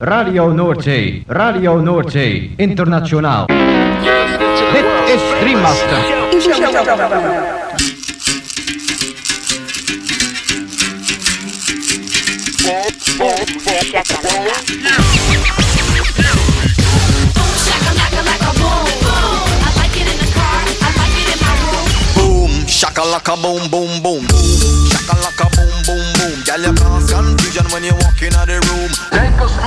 Radio Noordzee, Radio Noordzee, internationaal. Dit is Dreammaster. Shakalaka boom boom boom.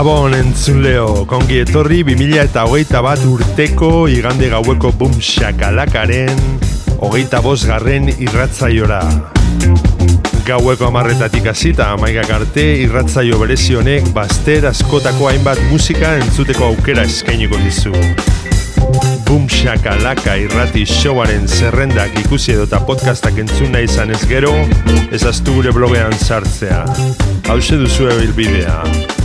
Gabon entzuleo, kongi etorri 2000 eta hogeita bat urteko igande gaueko bum shakalakaren hogeita bost garren irratzaiora. Gaueko amarretatik hasita amaigak arte irratzaio berezi honek baster askotako hainbat musika entzuteko aukera eskainiko dizu. Boom Shakalaka irrati showaren zerrendak ikusi edota podcastak entzun nahi izan ez gero, ezaztu gure blogean sartzea. Hauze duzu ebilbidea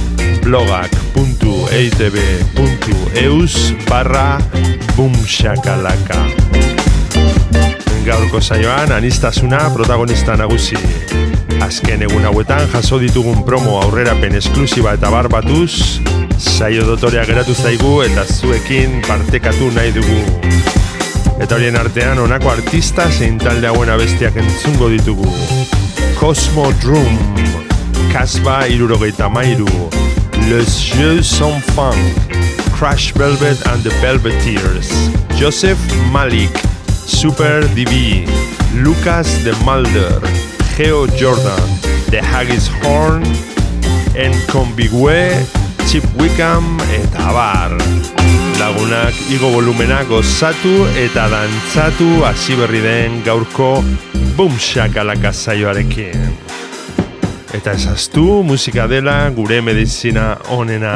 blogak.eitb.eus barra boomshakalaka Gaurko saioan anistasuna protagonista nagusi. Azken egun hauetan jaso ditugun promo aurrerapen esklusiba eta barbatuz, saio dotorea geratu zaigu eta zuekin partekatu nahi dugu. Eta horien artean honako artista zein talde hauen abestiak entzungo ditugu. Cosmo Drum, Kasba irurogeita mairu, Les Jeux Sans Fin, Crash Velvet and the Velveteers, Joseph Malik, Super DB, Lucas de Mulder, Geo Jordan, The Haggis Horn, Enconbigue, Chip Wickham eta bar. Lagunak igo volumena gozatu eta dantzatu hasi berri den gaurko Boom Shakalaka. Eta ezaztu musika dela gure medizina onena.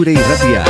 Zure irratia,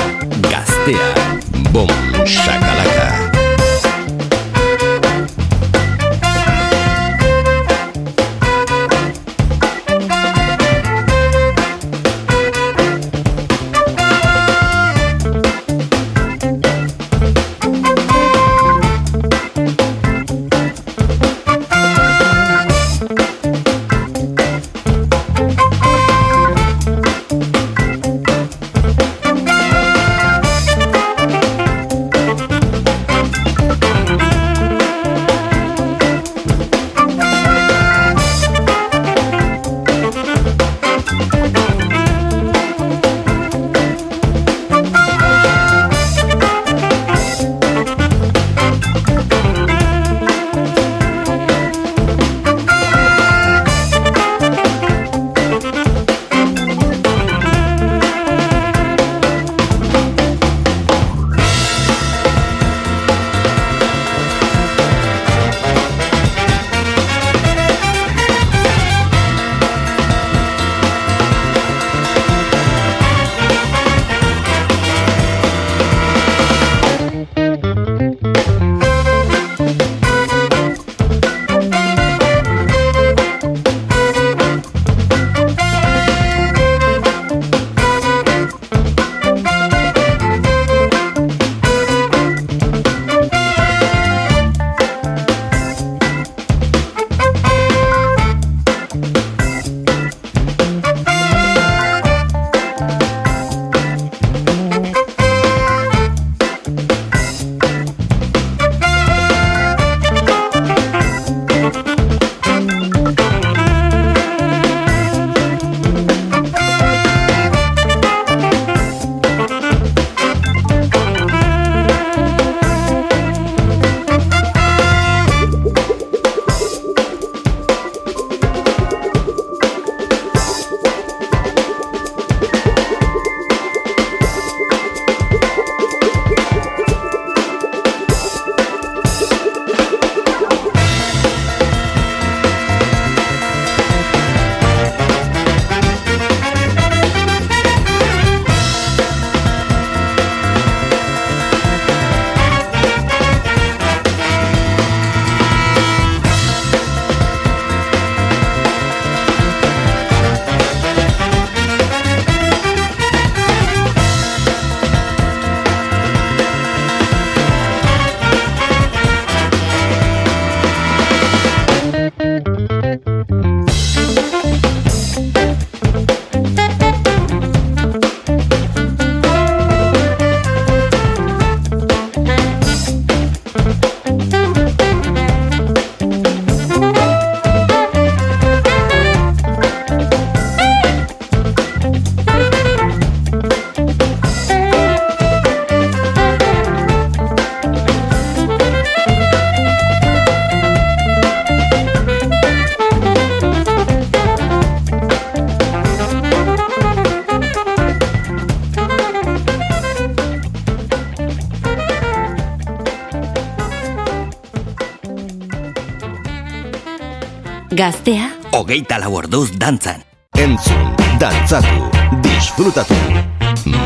Gaztea, hogeita lau orduz dantzan. Entzun, dantzatu, disfrutatu,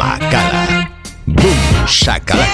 makala, bum, shakalaka.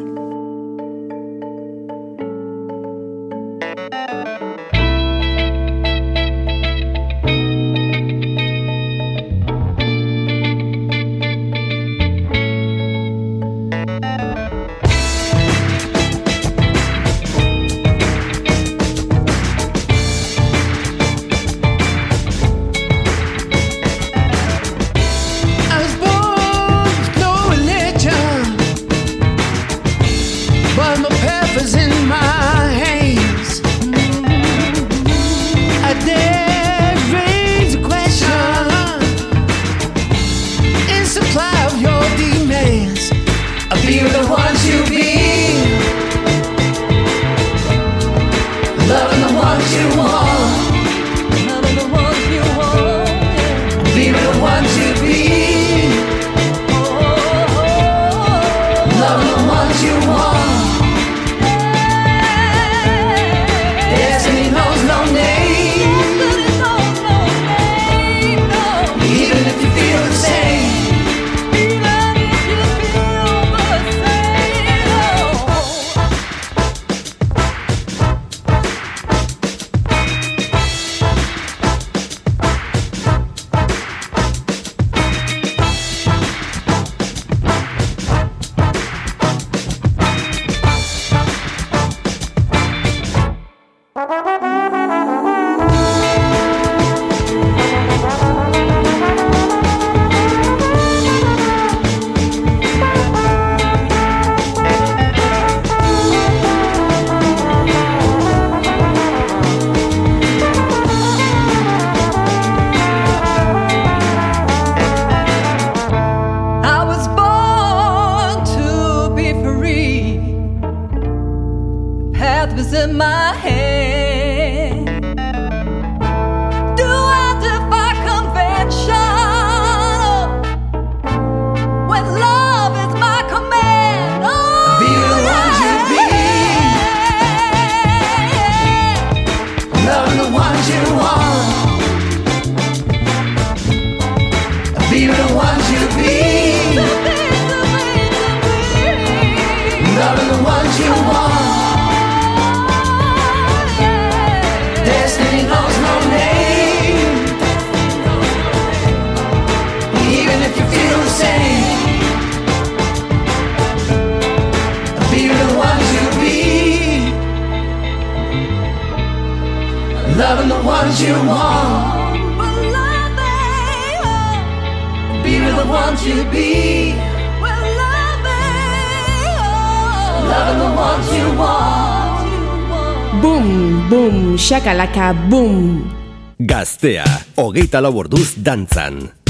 Boom. Gaztea, hogeita lau orduz dantzan.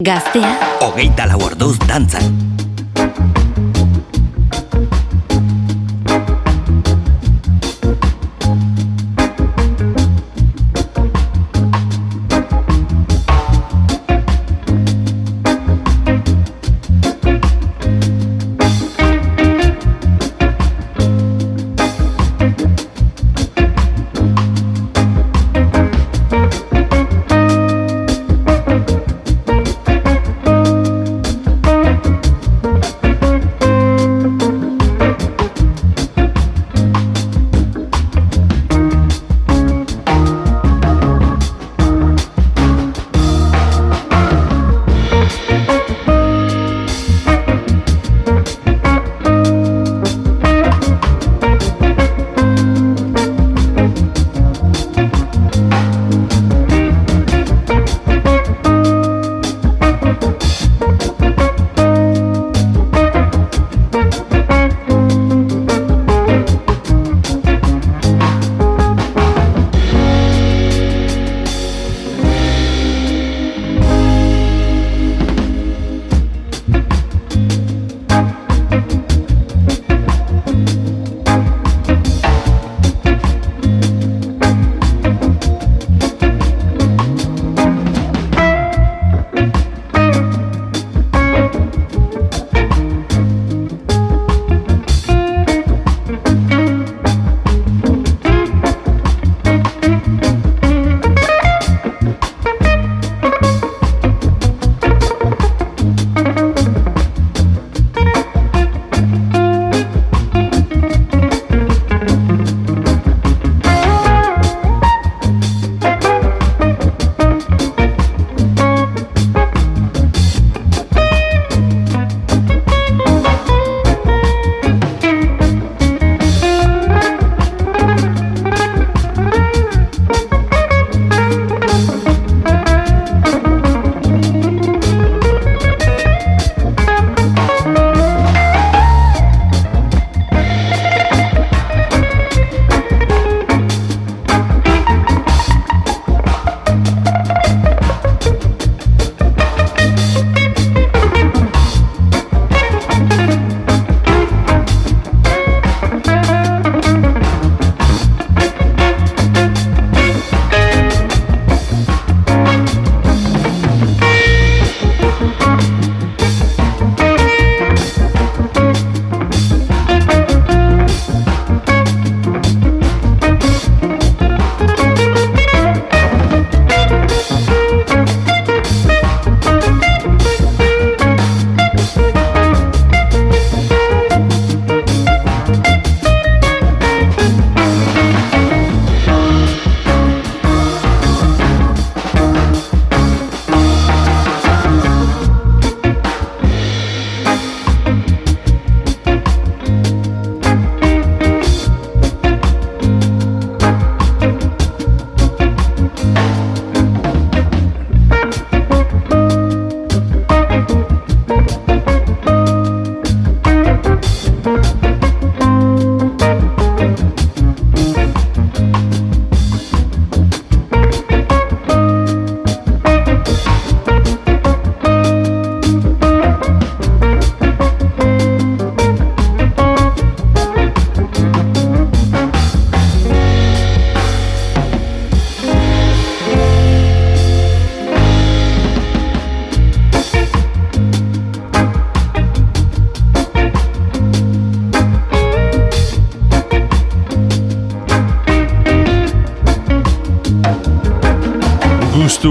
Gaztea, Hogeita lau orduz dantzan.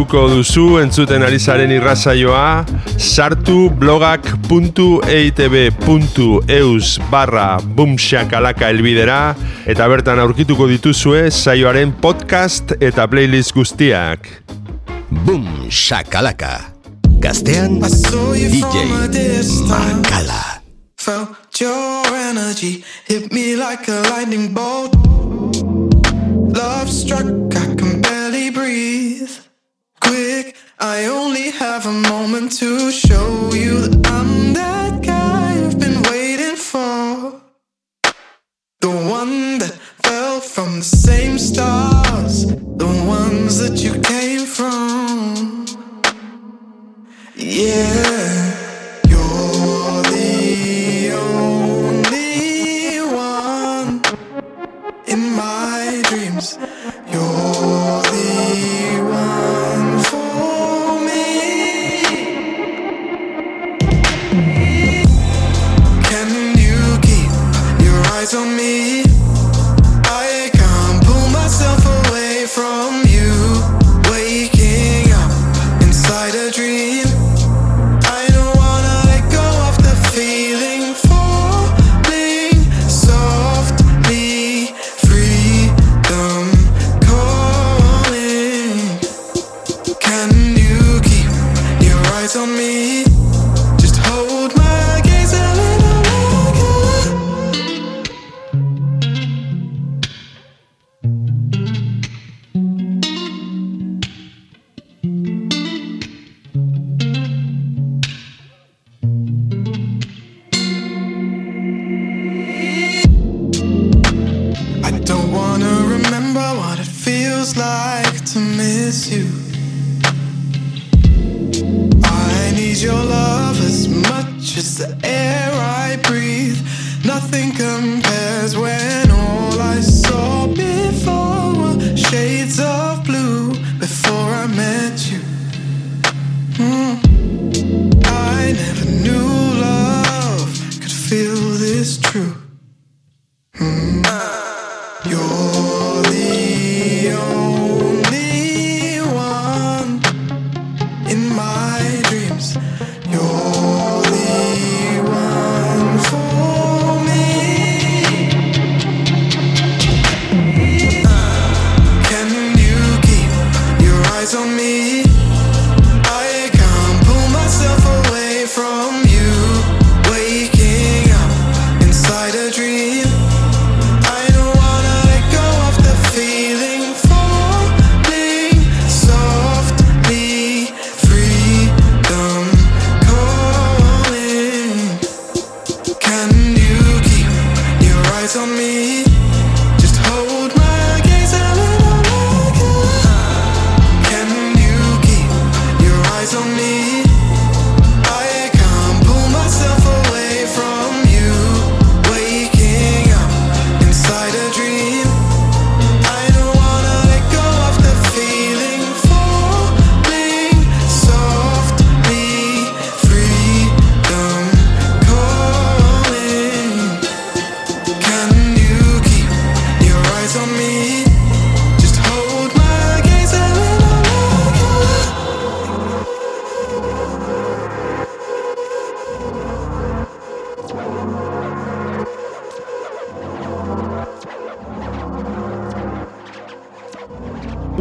Gustuko duzu entzuten ari zaren irrazaioa, sartu blogak.eitb.eus barra bumxakalaka elbidera, eta bertan aurkituko dituzue saioaren podcast eta playlist guztiak. Boom, shakalaka. Gaztean, DJ Makala. felt your energy hit me like a lightning bolt. Love struck, I can I only have a moment to show you that I'm that guy you've been waiting for. The one that fell from the same stars, the ones that you came from. Yeah,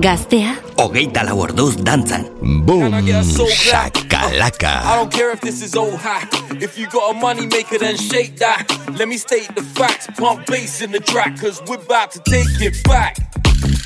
Gaztea, Hogeita lau orduz dantzan. Boom, shakalaka. I don't care if this is old hat. If you got a money maker, then shake that. Let me state the facts. Pump bass in the track, cause we're about to take it back.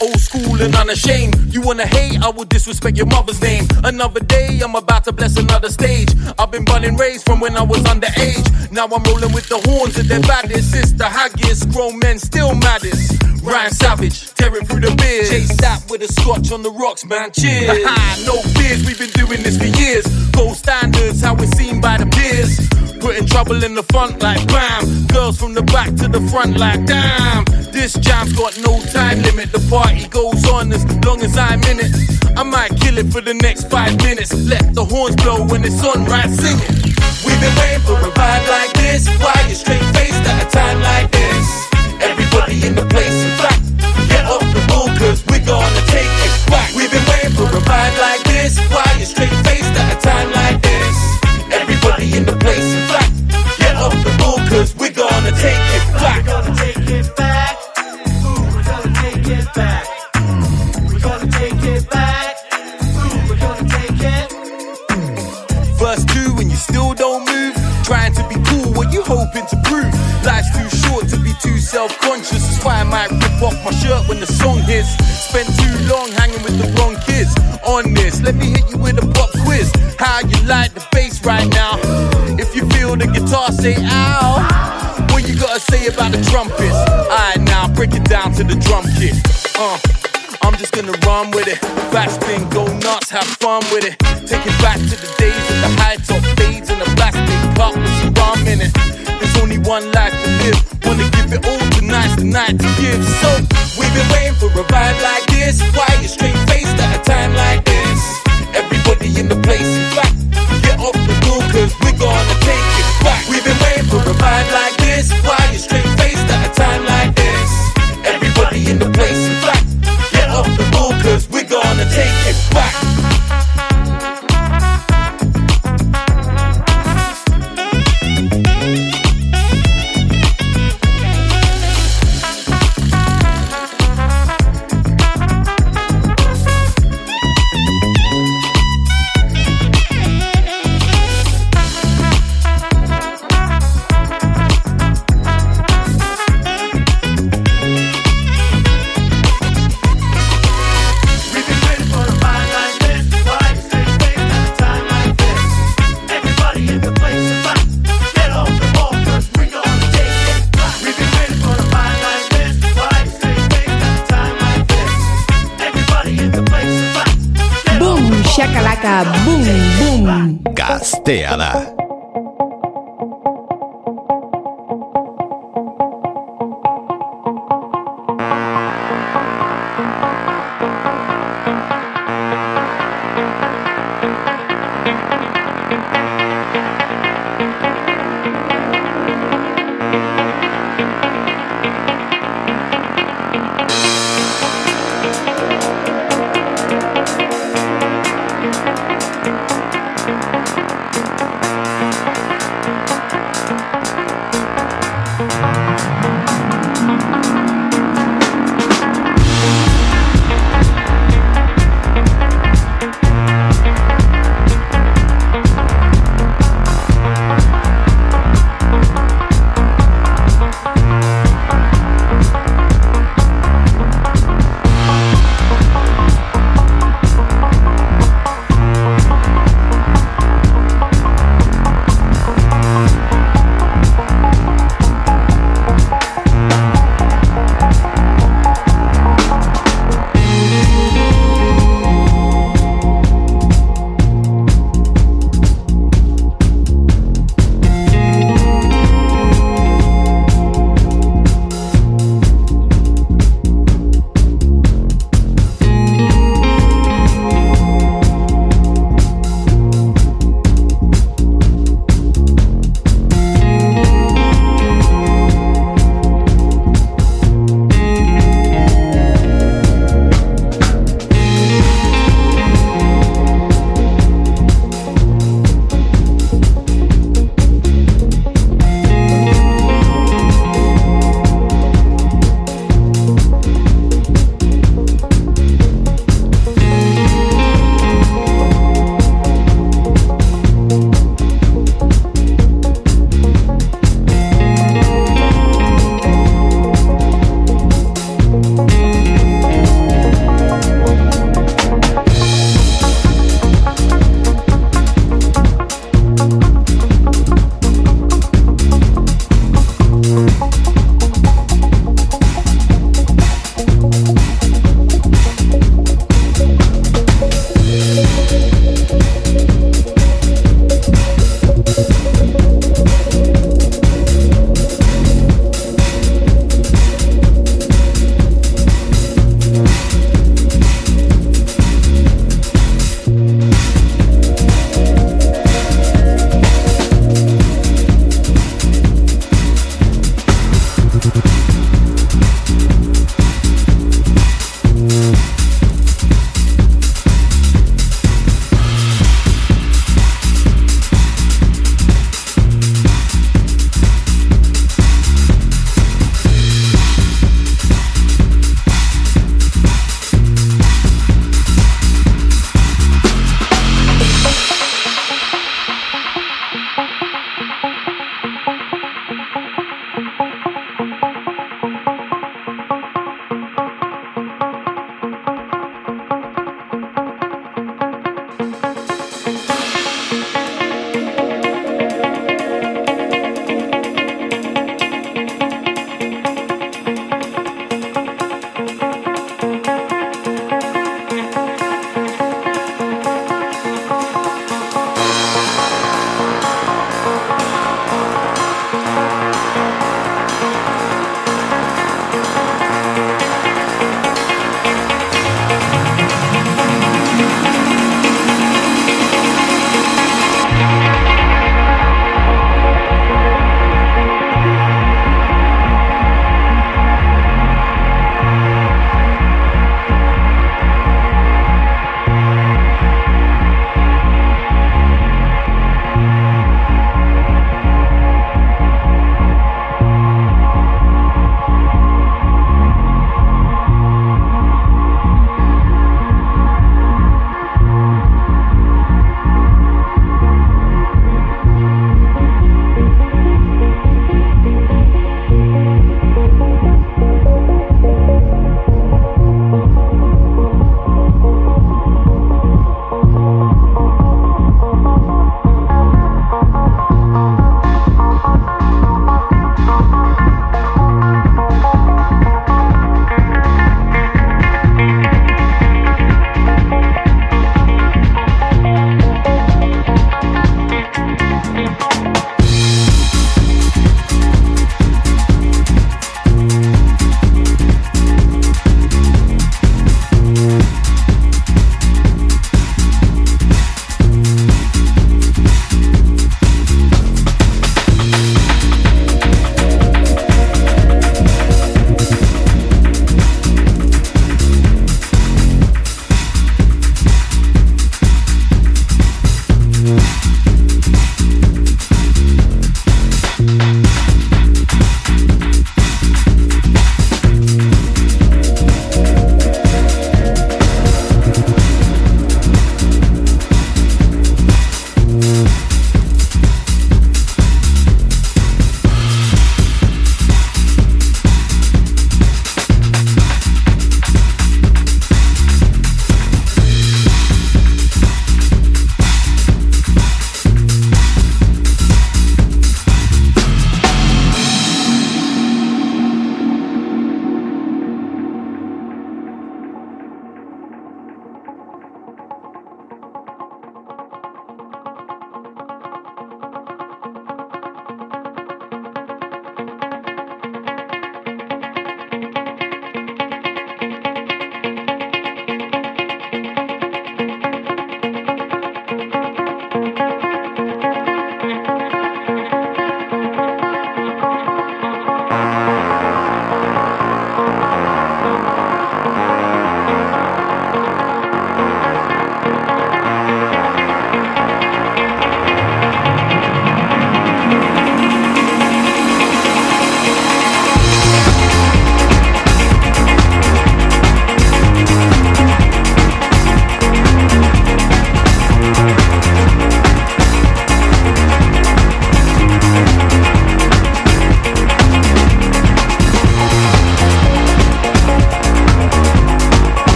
Old school and unashamed. You wanna hate, I will disrespect your mother's name. Another day, I'm about to bless another stage. I've been running rays from when I was underage. Now I'm rolling with the horns of their baddest. It's the haggiest, grown men still maddest. Ryan Savage, tearing through the beers. Chase that with a scotch on the rocks, man. Cheers. no fears, we've been doing this for years. Gold standards, how it's seen by the peers. Putting trouble in the front like bam. Girls from the back to the front like damn. This jam's got no time limit. The party goes on as long as I'm in it. I might kill it for the next five minutes. Let the horns blow when it's on, right? Sing it. We've been waiting for a vibe like this. Why you straight faced at a time like this? Everybody in the place, in fact, get off the bull, cause we're gonna take it back. We've been waiting for a vibe like this. Why you straight faced at a time like this? Everybody in the place, in fact, get off the bull, cause we're gonna take it back. It. Verse two, and you still don't move. Trying to be cool, what you hoping self-conscious. That's why I might rip off my shirt when the song hits. Spent too long hanging with the wrong kids. On this, let me hit you with a pop quiz. How you like the bass right now? If you feel the guitar, say ow. What you gotta say about the trumpets? Alright, now break it down to the drum kit. Uh. I'm just gonna run with it. Backspin, go nuts, have fun with it. Take it back to the days of the high top fades There's only one life to live. Wanna give it all tonight's the night to give. So we've been waiting for a vibe like this. Why you straight faced at a time like this? Everybody in the place, in fact, get off the stool cause we're gonna take it back. We've been waiting for a vibe like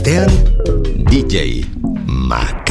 Astean DJ Mac.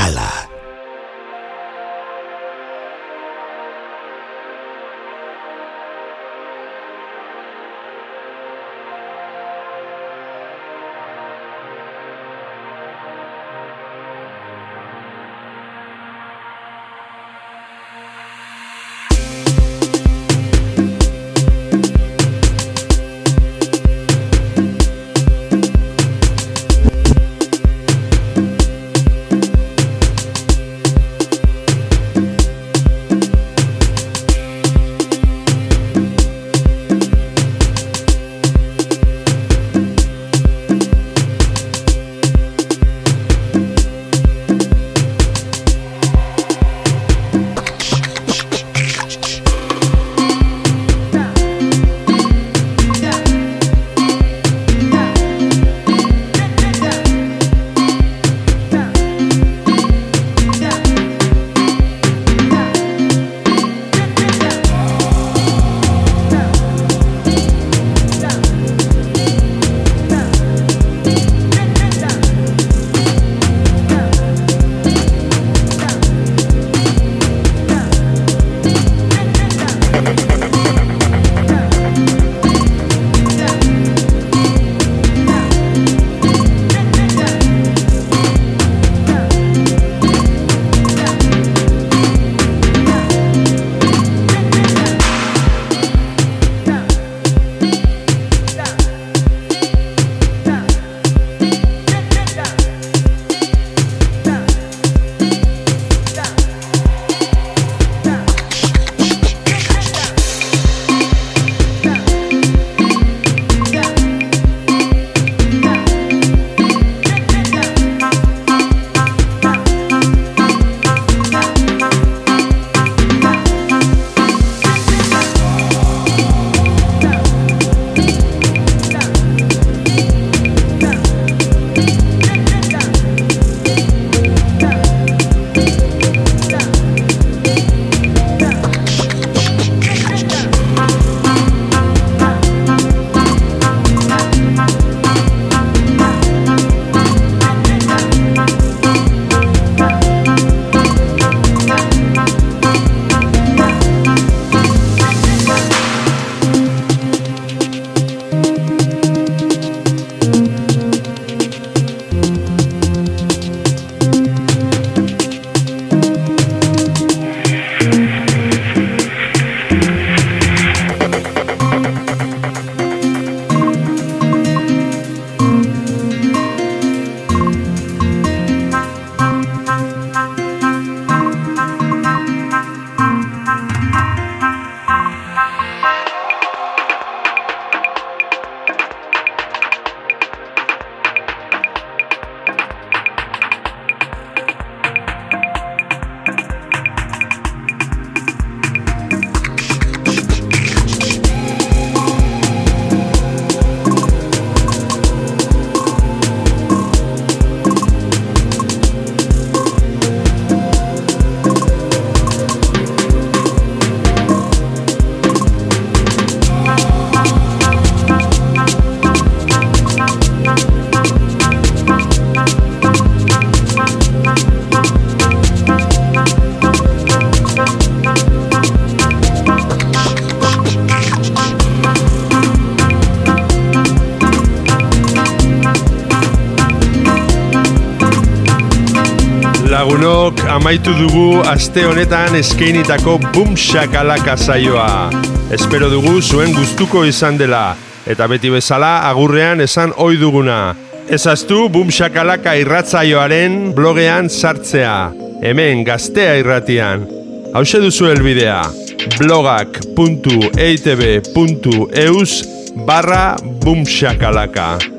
Amaitu dugu aste honetan eskeinitako Boom Shakalaka saioa. Espero dugu zuen gustuko izan dela, eta beti bezala agurrean esan ohi duguna. Ezaztu Boom Shakalaka irratzaioaren blogean sartzea, hemen gaztea irratian. Hauxe duzu helbidea, blogak.eitb.eus barra Boom Shakalaka.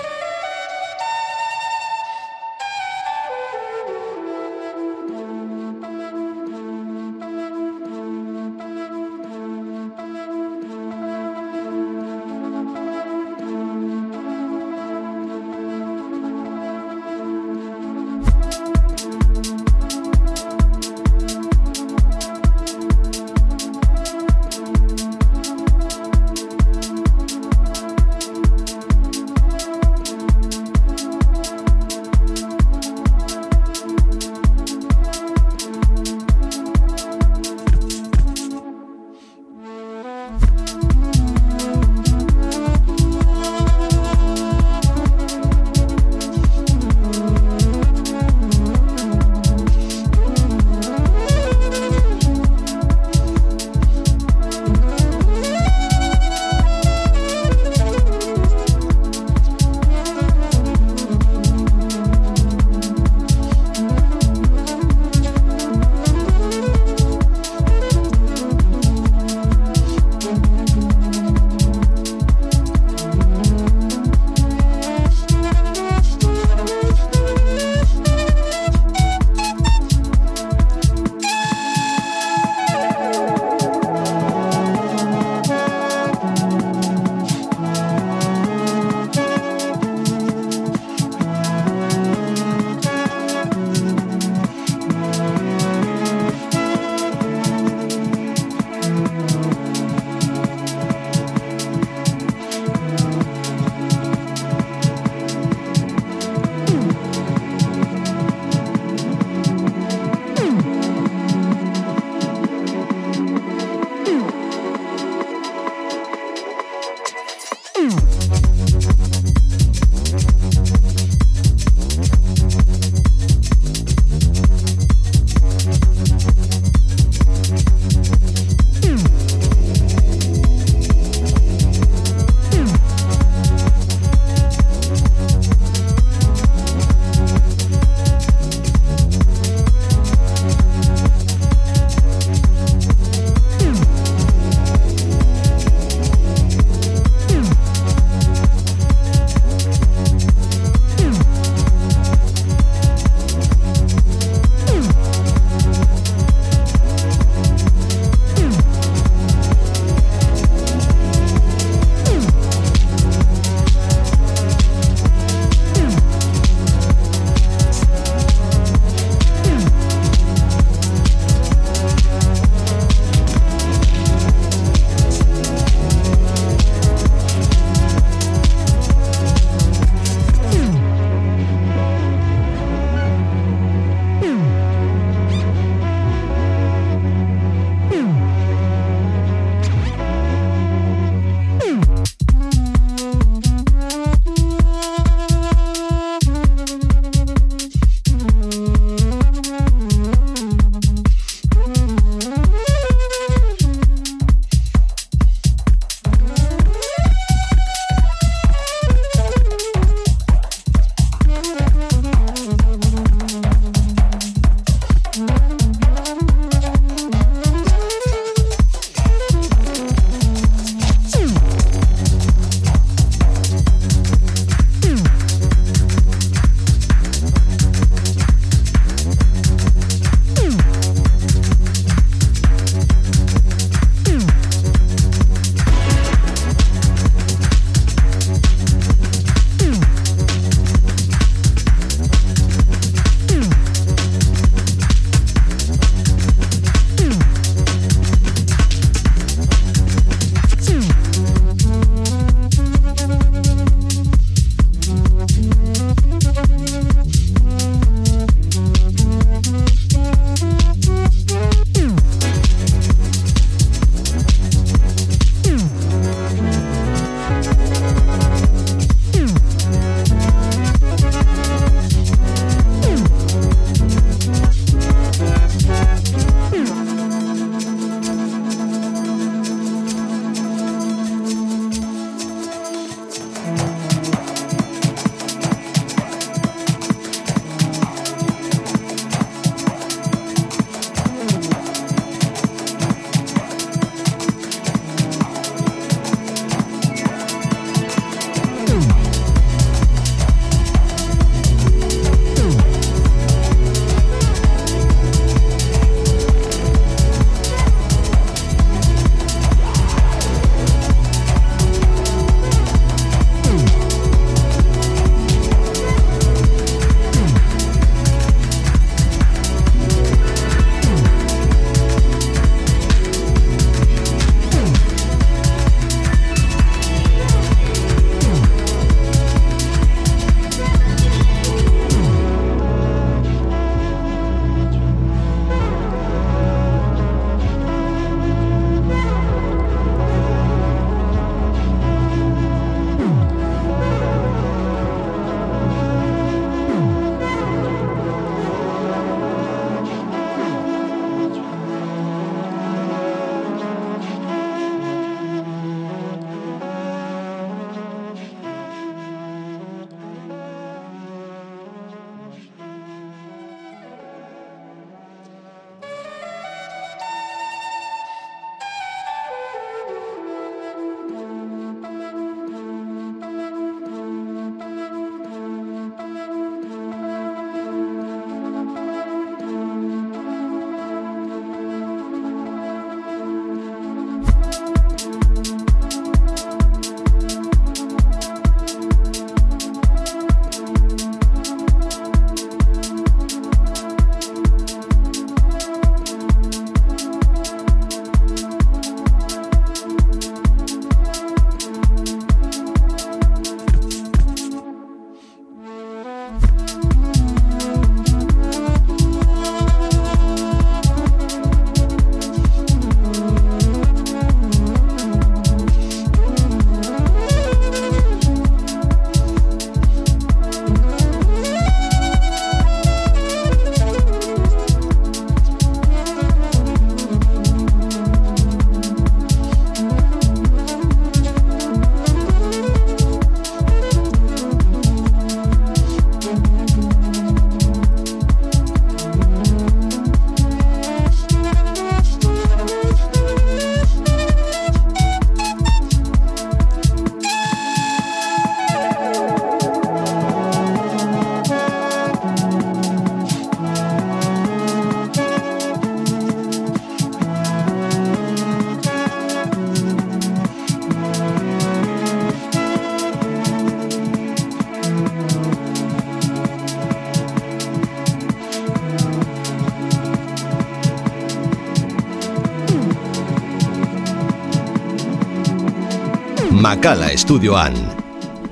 boom. Makala estudioan.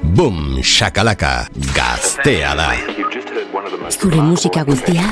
Boom, shakalaka, gaztea da. Zure musika guztia.